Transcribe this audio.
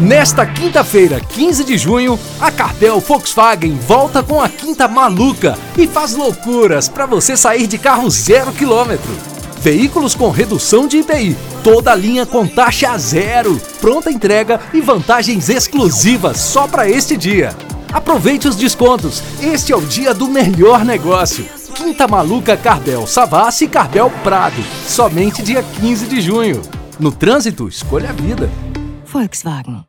Nesta quinta-feira, 15 de junho, a Cartel Volkswagen volta com a Quinta Maluca e faz loucuras para você sair de carro zero quilômetro. Veículos com redução de IPI, toda linha com taxa zero, pronta entrega e vantagens exclusivas só para este dia. Aproveite os descontos, este é o dia do melhor negócio. Quinta Maluca Carbel Savassi e Carbel Prado, somente dia 15 de junho. No trânsito, escolha a vida. Volkswagen.